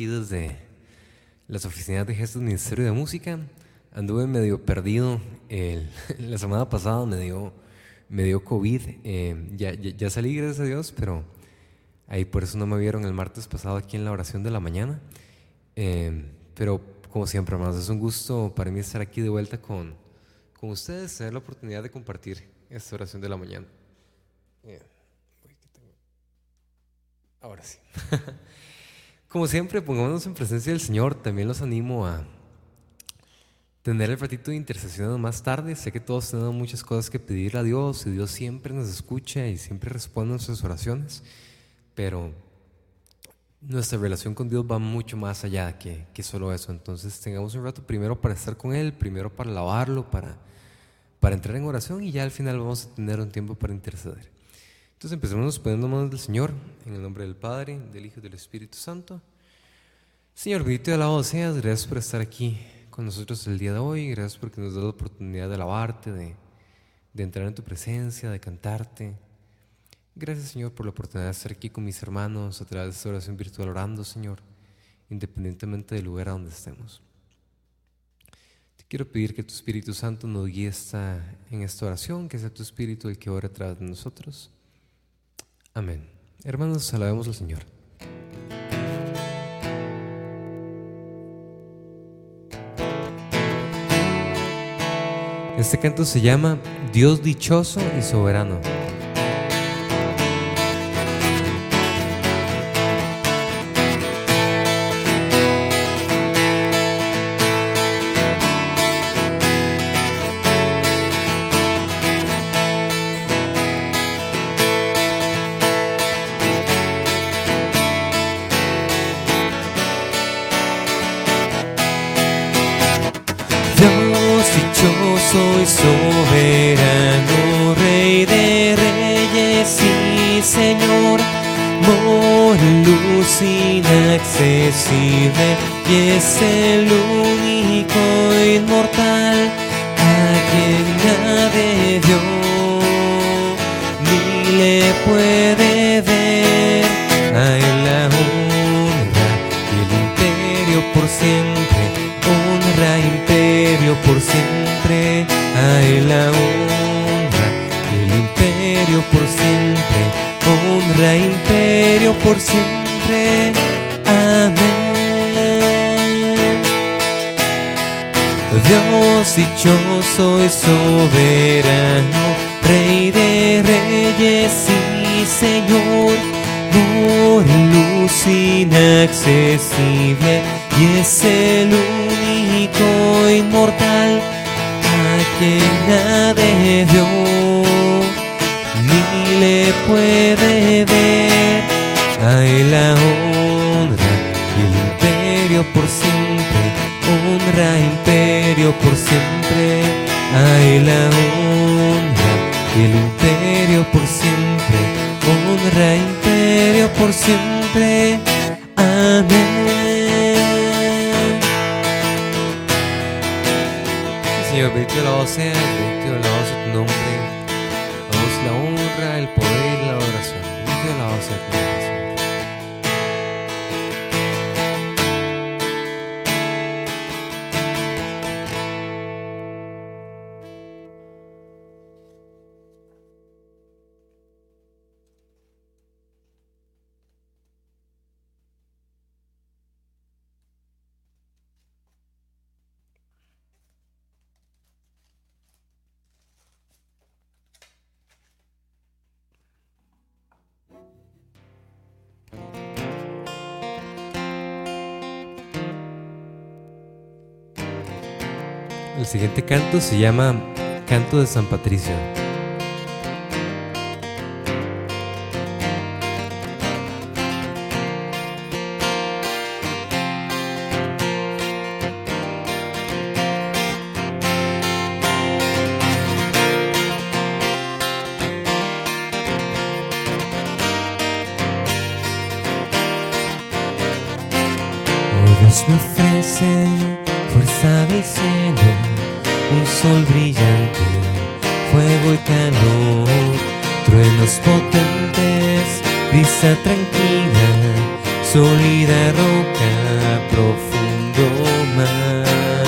aquí desde las oficinas de gestos del Ministerio de Música. Anduve medio perdido. la semana pasada me dio, me dio COVID. Eh, ya, ya, salí, gracias a Dios, pero ahí por eso no me vieron el martes pasado aquí en la oración de la mañana. Eh, pero como siempre, hermanos, es un gusto para mí estar aquí de vuelta con, con ustedes, tener la oportunidad de compartir esta oración de la mañana. Eh, ahora sí. Como siempre, pongámonos en presencia del Señor. También los animo a tener el ratito de intercesión más tarde. Sé que todos tenemos muchas cosas que pedirle a Dios y Dios siempre nos escucha y siempre responde a nuestras oraciones. Pero nuestra relación con Dios va mucho más allá que, que solo eso. Entonces tengamos un rato primero para estar con Él, primero para alabarlo, para, para entrar en oración y ya al final vamos a tener un tiempo para interceder. Entonces empecemos poniendo manos del Señor, en el nombre del Padre, del Hijo y del Espíritu Santo. Señor, bendito y alabado seas, gracias por estar aquí con nosotros el día de hoy, gracias porque nos da la oportunidad de alabarte, de, de entrar en tu presencia, de cantarte. Gracias, Señor, por la oportunidad de estar aquí con mis hermanos a través de esta oración virtual orando, Señor, independientemente del lugar a donde estemos. Te quiero pedir que tu Espíritu Santo nos guíe esta, en esta oración, que sea tu Espíritu el que ore a través de nosotros. Amén. Hermanos, alabemos al Señor. Este canto se llama Dios dichoso y soberano. Inaccesible y es el único inmortal a quien nadie dio ni le puede ver. A él la honra y el imperio por siempre, honra imperio por siempre a él la honra, el imperio por siempre, honra, imperio por siempre. Amén. Dios dichoso y soberano, Rey de reyes y Señor, por luz inaccesible y es el único inmortal que nadie vio ni le puede ver. A la honra y el imperio por siempre, honra imperio por siempre. A la honra y el imperio por siempre, honra imperio por siempre. Amén. Señor, bendito sea, bendito la sea tu nombre. Damos la honra, el poder y la adoración. Bendito la sea tu nombre. El siguiente canto se llama Canto de San Patricio. me ofrece fuerza y un sol brillante, fuego y calor, truenos potentes, brisa tranquila, sólida roca, profundo mar.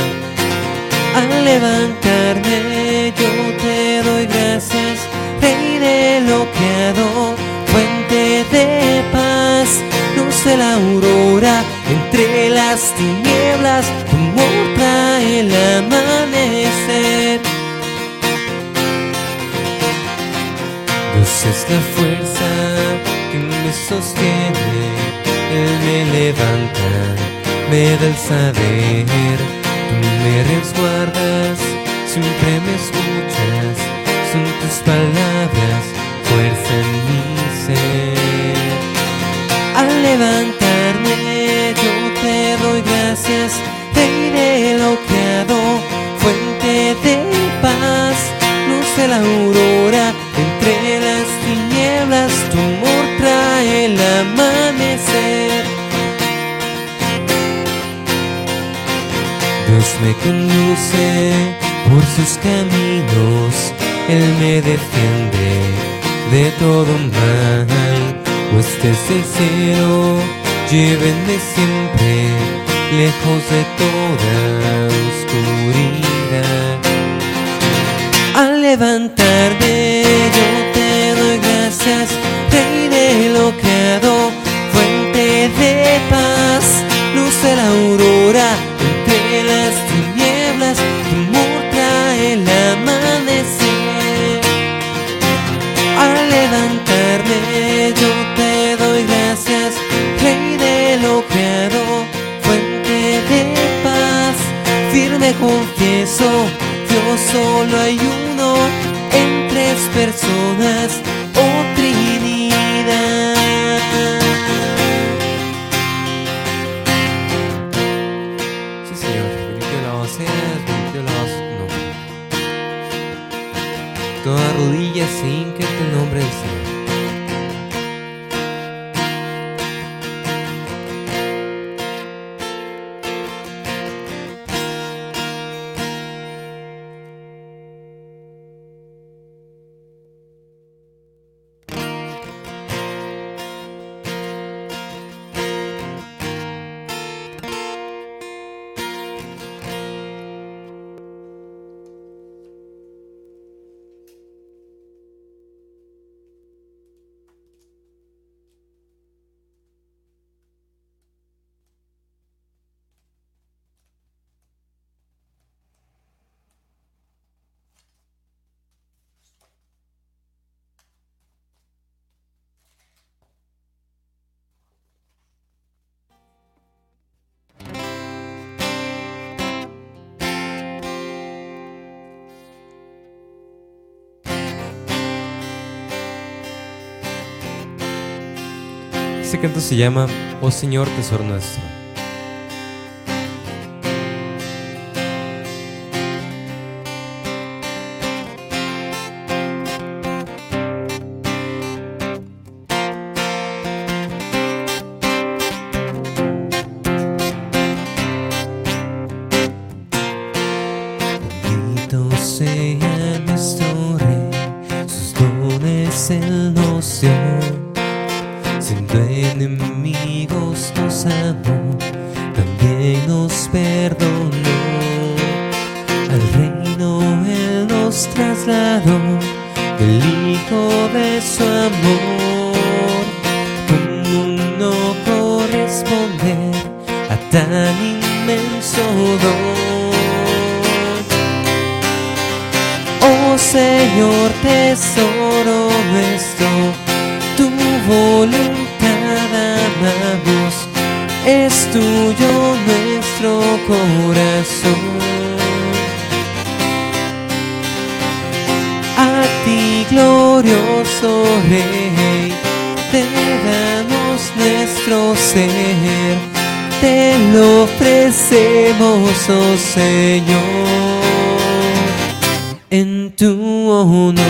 Al levantarme yo te doy gracias, Rey de lo creado, fuente de paz, luz de la aurora, entre las tinieblas, la fuerza que me sostiene, Él me levanta, me da el saber, tú me resguardas, siempre me escuchas, son tus palabras, fuerza en mi ser. Al levantarme de todo mal, pues desde el cielo llévenme siempre lejos de toda oscuridad. Al levantarme Dios solo hay uno en tres personas, Este canto se llama Oh Señor Tesoro Nuestro. Trasladó, el Hijo de su amor. ¿Cómo no corresponder a tan inmenso don? Oh Señor, tesoro nuestro, tu voluntad amamos, es tuyo nuestro corazón. Glorioso Rey, te damos nuestro ser, te lo ofrecemos, oh Señor en tu honor.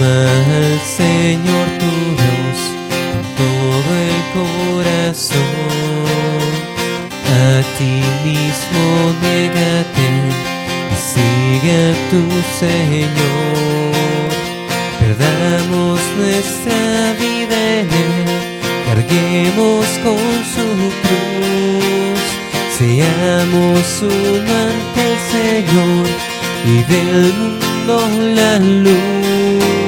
Al Señor tu Dios con todo el corazón. Ti mismo niégate y sigue tu Señor. Perdamos nuestra vida en Él, carguemos con su cruz, seamos uno ante el Señor y del mundo la luz.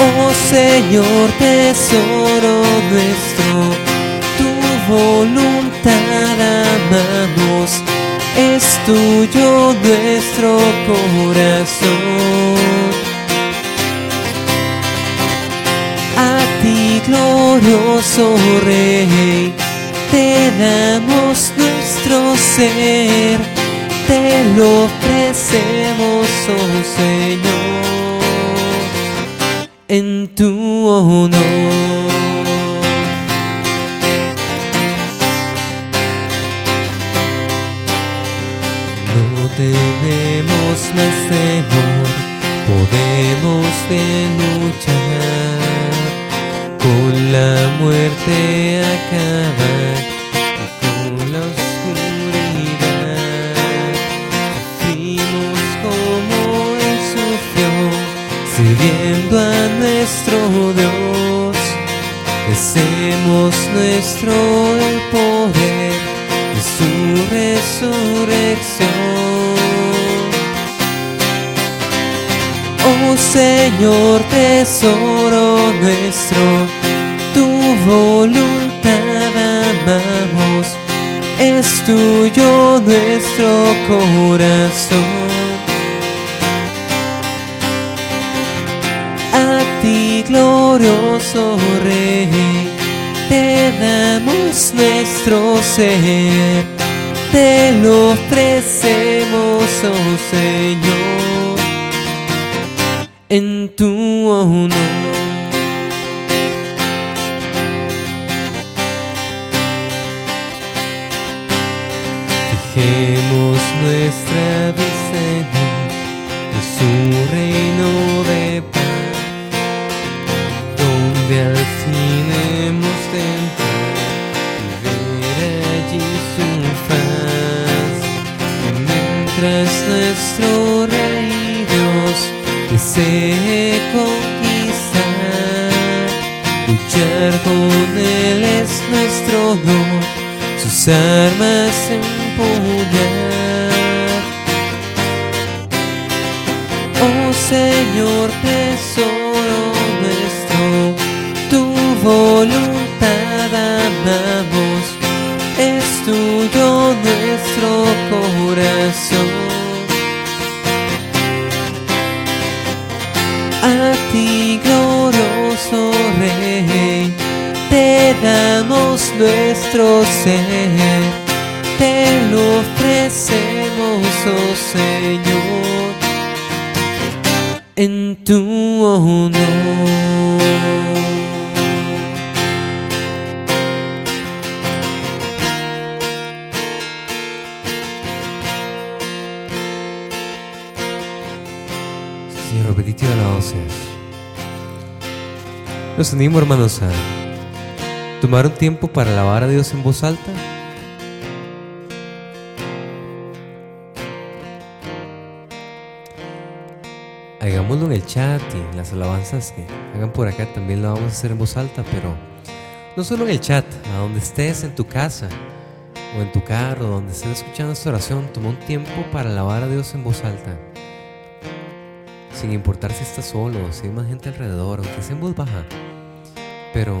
Oh Señor, tesoro nuestro, voluntad amamos, es tuyo nuestro corazón. A ti, glorioso Rey, te damos nuestro ser, te lo ofrecemos, oh Señor en tu honor. Tenemos más temor, podemos de luchar con la muerte acabar con la oscuridad. Sufrimos como Él sufrió sirviendo a nuestro Dios, hacemos nuestro poder de su resurrección. Señor, tesoro nuestro, tu voluntad amamos, es tuyo nuestro corazón. a ti, glorioso Rey, te damos nuestro ser, te lo ofrecemos, oh Señor, en tu honor. Fijemos nuestra vista en su reino de paz donde al desee conquistar, luchar con Él es nuestro honor, sus armas empuñar. Oh Señor, tesoro nuestro, tu voluntad amamos, es tuyo nuestro corazón. Nuestro ser, te lo ofrecemos, oh Señor en tu honor. Señor, y alabado seas. Los animo, hermanos, tomar un tiempo para alabar a Dios en voz alta. Hagámoslo en el chat y las alabanzas que hagan por acá también lo vamos a hacer en voz alta, pero no solo en el chat, a donde estés, en tu casa o en tu carro, donde estés escuchando esta oración, toma un tiempo para alabar a Dios en voz alta sin importar si estás solo, si hay más gente alrededor, aunque sea en voz baja. Pero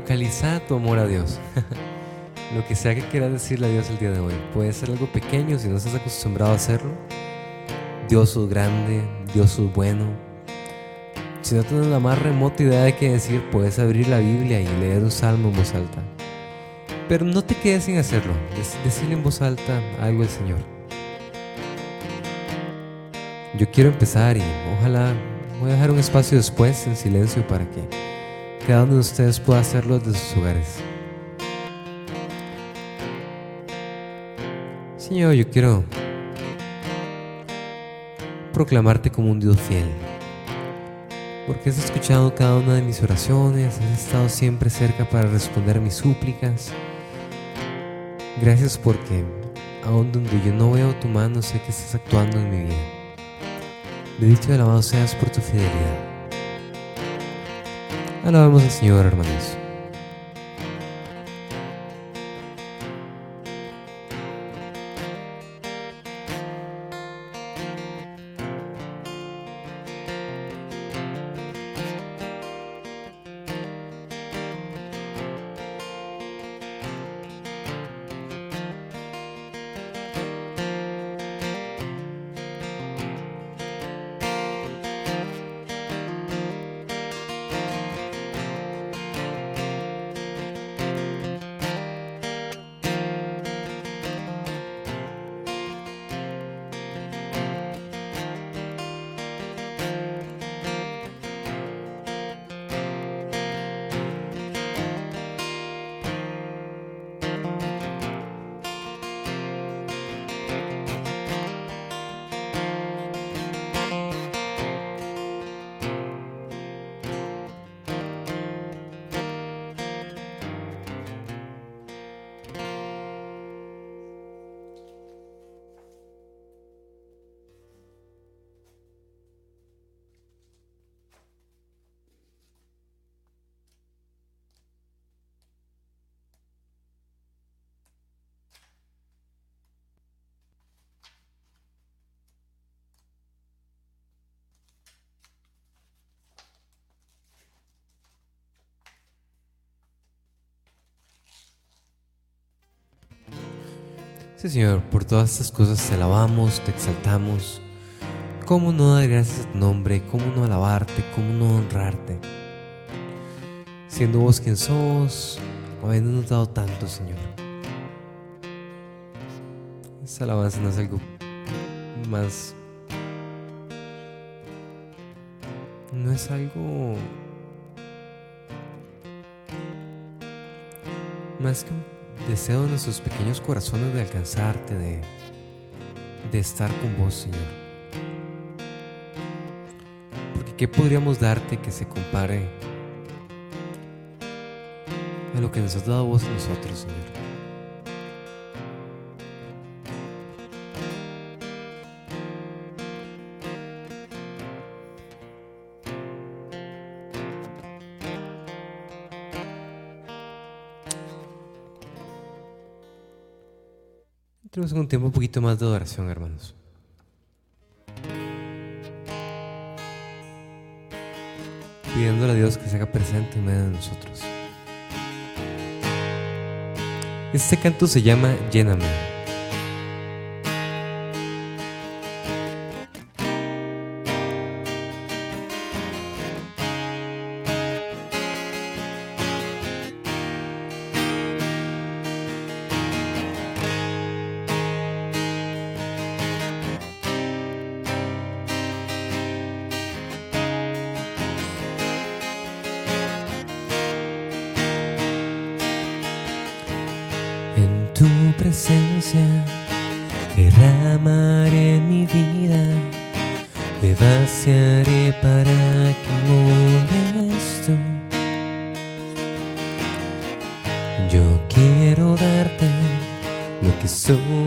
vocaliza tu amor a Dios. Lo que sea que quieras decirle a Dios el día de hoy. Puede ser algo pequeño si no estás acostumbrado a hacerlo. Dios es grande, Dios es bueno. Si no tienes la más remota idea de qué decir, puedes abrir la Biblia y leer un salmo en voz alta. Pero no te quedes sin hacerlo. Dec- Decirle en voz alta algo al Señor. Yo quiero empezar y ojalá voy a dejar un espacio después en silencio para que cada uno de ustedes pueda hacerlo desde sus hogares. Señor, yo quiero proclamarte como un Dios fiel. Porque has escuchado cada una de mis oraciones, has estado siempre cerca para responder mis súplicas. Gracias porque aun donde yo no veo tu mano, sé que estás actuando en mi vida. Bendito y alabado seas por tu fidelidad. Alabamos al Señor, hermanos. Sí, Señor, por todas estas cosas te alabamos, te exaltamos. ¿Cómo no dar gracias a tu nombre? ¿Cómo no alabarte? ¿Cómo no honrarte? Siendo vos quien sos, habiéndonos dado tanto, Señor. Esa alabanza no es algo más... No es algo... Más que deseo en nuestros pequeños corazones de alcanzarte, de, de estar con vos, Señor. Porque ¿qué podríamos darte que se compare a lo que nos has dado vos a nosotros, Señor? Un tiempo un poquito más de adoración, hermanos. Pidiéndole a Dios que se haga presente en medio de nosotros. Este canto se llama Lléname. Presencia derramaré mi vida, me vaciaré para que mores tú. Yo quiero darte lo que soy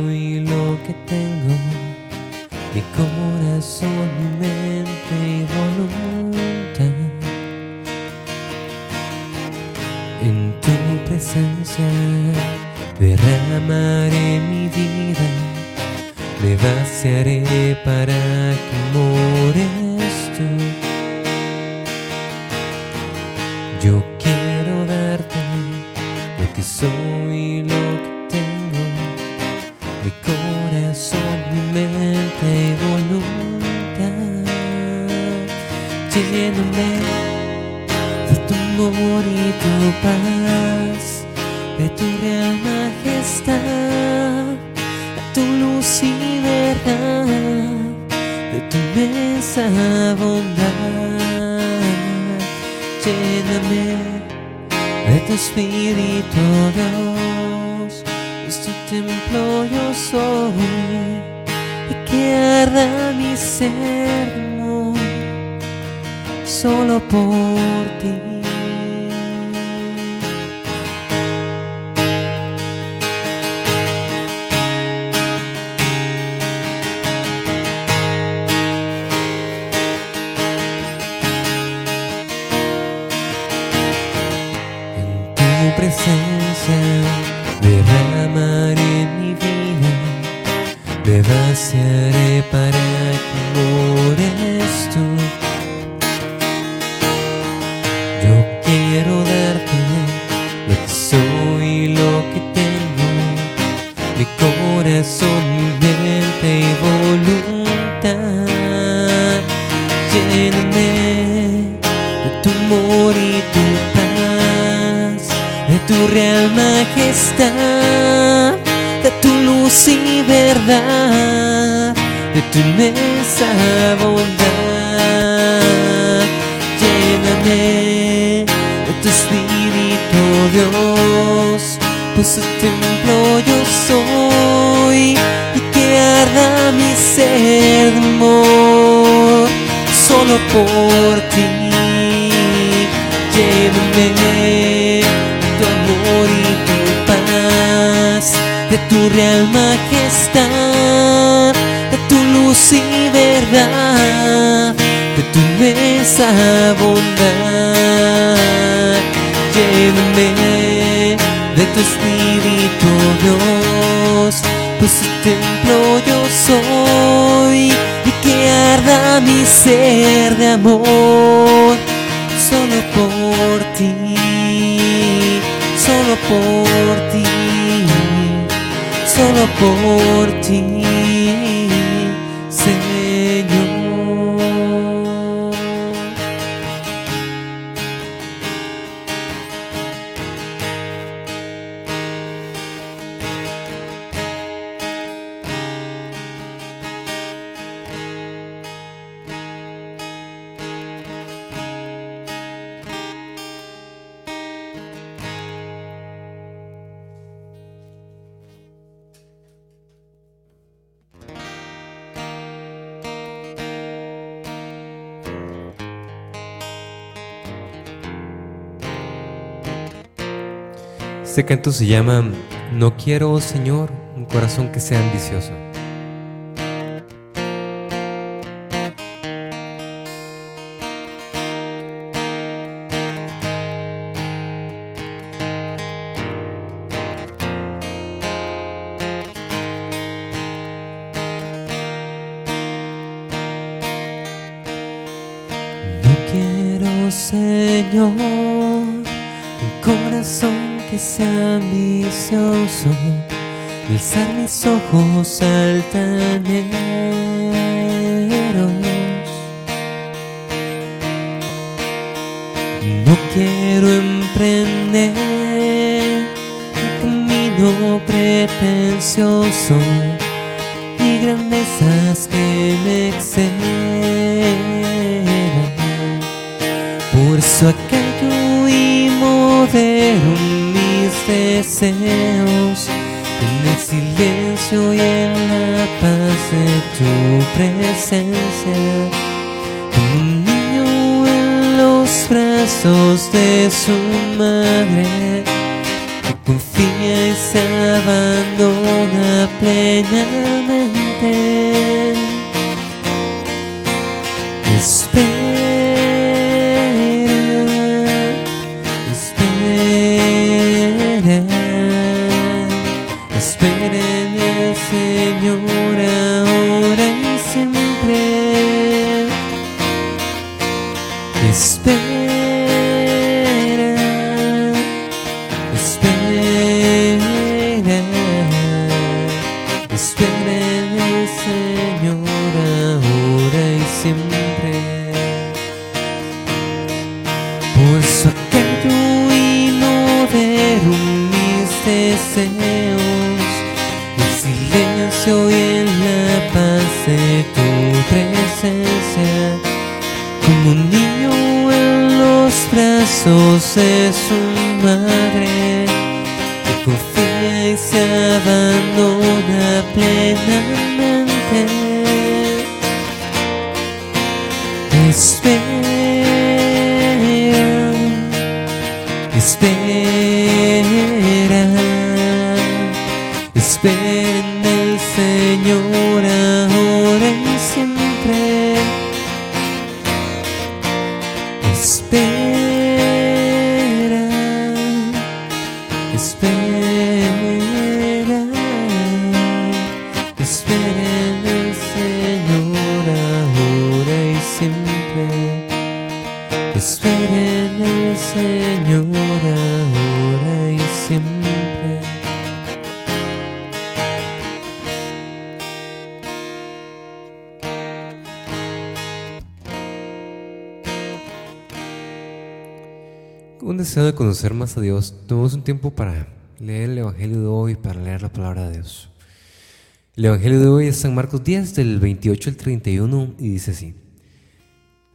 presencia, derramaré mi vida, me vaciaré para que mores tu real majestad, de tu luz y verdad, de tu inmensa bondad. Lléname de tu espíritu, Dios, pues tu templo yo soy y que arda mi ser amor solo por ti. Real majestad, de tu luz y verdad, de tu inmensa bondad. Llévame de tu espíritu, Dios, pues templo yo soy y que arda mi ser de amor solo por ti, solo por ti, por ti, Este canto se llama No quiero, Señor, un corazón que sea ambicioso. Camino pretencioso y grandezas que me exceden. Por eso acallo y modero mis deseos en el silencio y en la paz de tu presencia. Como un niño en los brazos de su madre confía y se abandona plenamente. De conocer más a Dios, tomamos un tiempo para leer el Evangelio de hoy, para leer la palabra de Dios. El Evangelio de hoy es San Marcos 10, del 28 al 31, y dice así.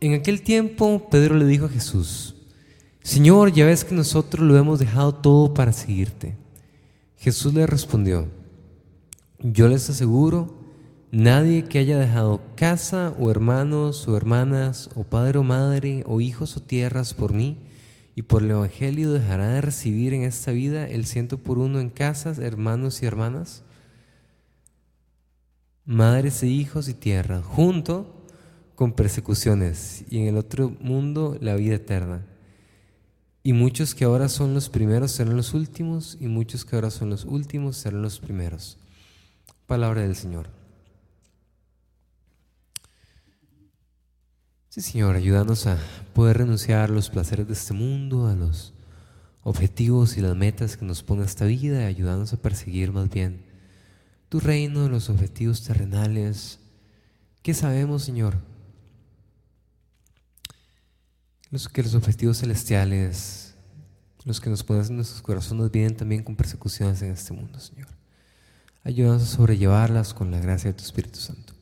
En aquel tiempo Pedro le dijo a Jesús, Señor, ya ves que nosotros lo hemos dejado todo para seguirte. Jesús le respondió, yo les aseguro, nadie que haya dejado casa o hermanos o hermanas o padre o madre o hijos o tierras por mí y por el Evangelio dejará de recibir en esta vida el ciento por uno en casas, hermanos y hermanas, madres e hijos y tierra, junto con persecuciones y en el otro mundo la vida eterna. Y muchos que ahora son los primeros serán los últimos, y muchos que ahora son los últimos serán los primeros. Palabra del Señor. Sí, Señor, ayúdanos a poder renunciar a los placeres de este mundo, a los objetivos y las metas que nos pone esta vida, y ayúdanos a perseguir más bien tu reino, los objetivos terrenales. ¿Qué sabemos, Señor? Los que los objetivos celestiales, los que nos ponen en nuestros corazones, vienen también con persecuciones en este mundo, Señor. Ayúdanos a sobrellevarlas con la gracia de tu Espíritu Santo.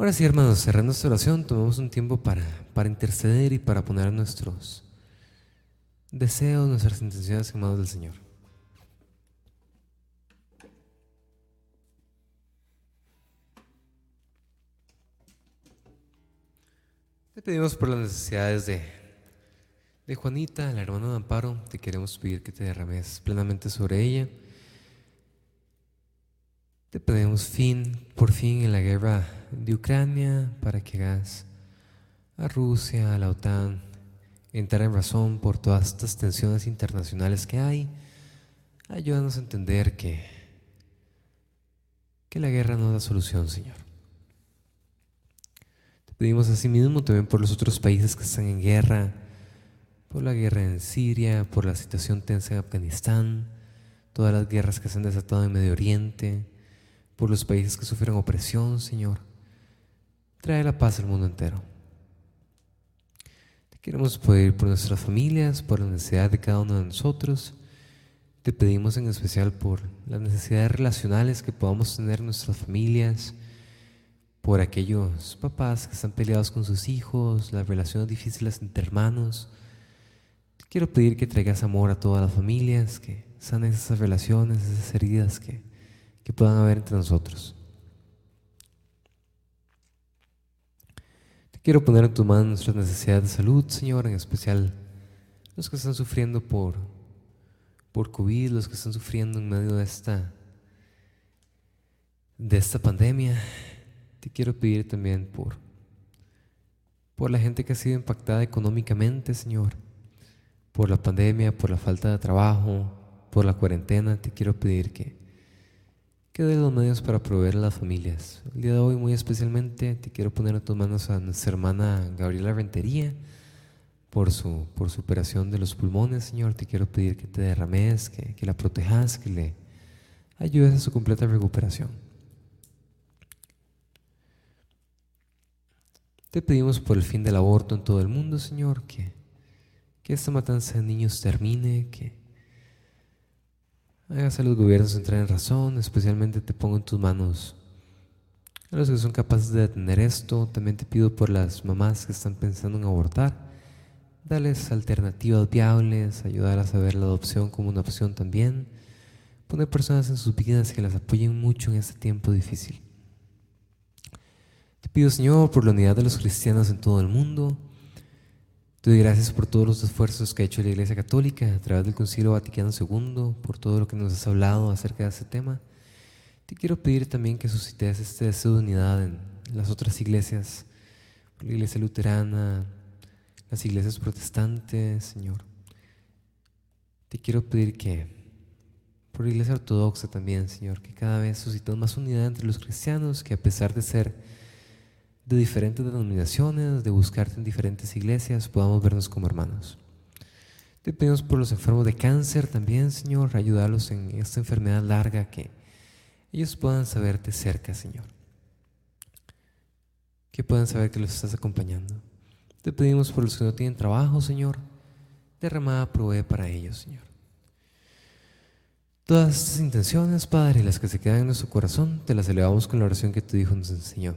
Ahora sí, hermanos, cerrando nuestra oración, tomemos un tiempo para, para interceder y para poner nuestros deseos, nuestras intenciones en manos del Señor. Te pedimos por las necesidades de, de Juanita, la hermana de Amparo. Te queremos pedir que te derrames plenamente sobre ella. Te pedimos fin, por fin, en la guerra de Ucrania para que hagas a Rusia, a la OTAN, entrar en razón por todas estas tensiones internacionales que hay. Ayúdanos a entender que, que la guerra no da solución, Señor. Te pedimos asimismo también por los otros países que están en guerra, por la guerra en Siria, por la situación tensa en Afganistán, todas las guerras que se han desatado en Medio Oriente, por los países que sufren opresión, Señor. Trae la paz al mundo entero. Te queremos pedir por nuestras familias, por la necesidad de cada uno de nosotros. Te pedimos en especial por las necesidades relacionales que podamos tener nuestras familias, por aquellos papás que están peleados con sus hijos, las relaciones difíciles entre hermanos. Te quiero pedir que traigas amor a todas las familias, que sanes esas relaciones, esas heridas que, que puedan haber entre nosotros. Te quiero poner en tu mano nuestras necesidades de salud, Señor, en especial los que están sufriendo por, por COVID, los que están sufriendo en medio de esta, de esta pandemia. Te quiero pedir también por, por la gente que ha sido impactada económicamente, Señor, por la pandemia, por la falta de trabajo, por la cuarentena. Te quiero pedir que que dé los medios para proveer a las familias. El día de hoy muy especialmente te quiero poner en tus manos a nuestra hermana Gabriela Rentería por su, por su operación de los pulmones, Señor. Te quiero pedir que te derrames, que, que la protejas, que le ayudes a su completa recuperación. Te pedimos por el fin del aborto en todo el mundo, Señor, que, que esta matanza de niños termine, que Hagas a los gobiernos entrar en razón, especialmente te pongo en tus manos a los que son capaces de detener esto. También te pido por las mamás que están pensando en abortar. Dales alternativas viables, ayudarlas a ver la adopción como una opción también. Poner personas en sus vidas que las apoyen mucho en este tiempo difícil. Te pido, Señor, por la unidad de los cristianos en todo el mundo te doy gracias por todos los esfuerzos que ha hecho la Iglesia Católica a través del Concilio Vaticano II, por todo lo que nos has hablado acerca de este tema. Te quiero pedir también que suscites este deseo de unidad en las otras iglesias, la Iglesia Luterana, las iglesias protestantes, Señor. Te quiero pedir que, por la Iglesia Ortodoxa también, Señor, que cada vez suscitemos más unidad entre los cristianos, que a pesar de ser de diferentes denominaciones, de buscarte en diferentes iglesias, podamos vernos como hermanos. Te pedimos por los enfermos de cáncer también, Señor, ayudarlos en esta enfermedad larga, que ellos puedan saberte cerca, Señor. Que puedan saber que los estás acompañando. Te pedimos por los que no tienen trabajo, Señor, derramada provee para ellos, Señor. Todas estas intenciones, Padre, las que se quedan en nuestro corazón, te las elevamos con la oración que tu Hijo nos enseñó.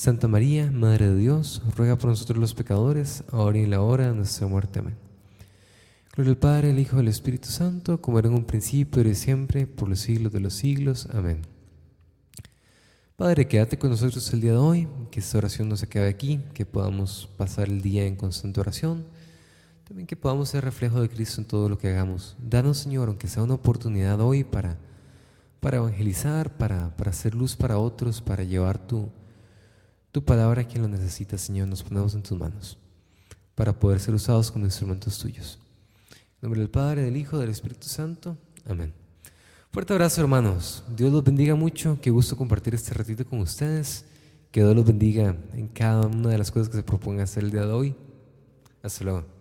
Santa María, Madre de Dios, ruega por nosotros los pecadores, ahora y en la hora de nuestra muerte. Amén. Gloria al Padre, al Hijo y al Espíritu Santo, como era en un principio, y siempre, por los siglos de los siglos. Amén. Padre, quédate con nosotros el día de hoy, que esta oración no se quede aquí, que podamos pasar el día en constante oración también que podamos ser reflejo de Cristo en todo lo que hagamos. Danos, Señor, aunque sea una oportunidad hoy para, para evangelizar, para, para hacer luz para otros, para llevar tu, tu palabra quien lo necesita, Señor. Nos ponemos en tus manos para poder ser usados como instrumentos tuyos. En nombre del Padre, del Hijo, del Espíritu Santo. Amén. Fuerte abrazo, hermanos. Dios los bendiga mucho. Qué gusto compartir este ratito con ustedes. Que Dios los bendiga en cada una de las cosas que se propongan hacer el día de hoy. Hasta luego.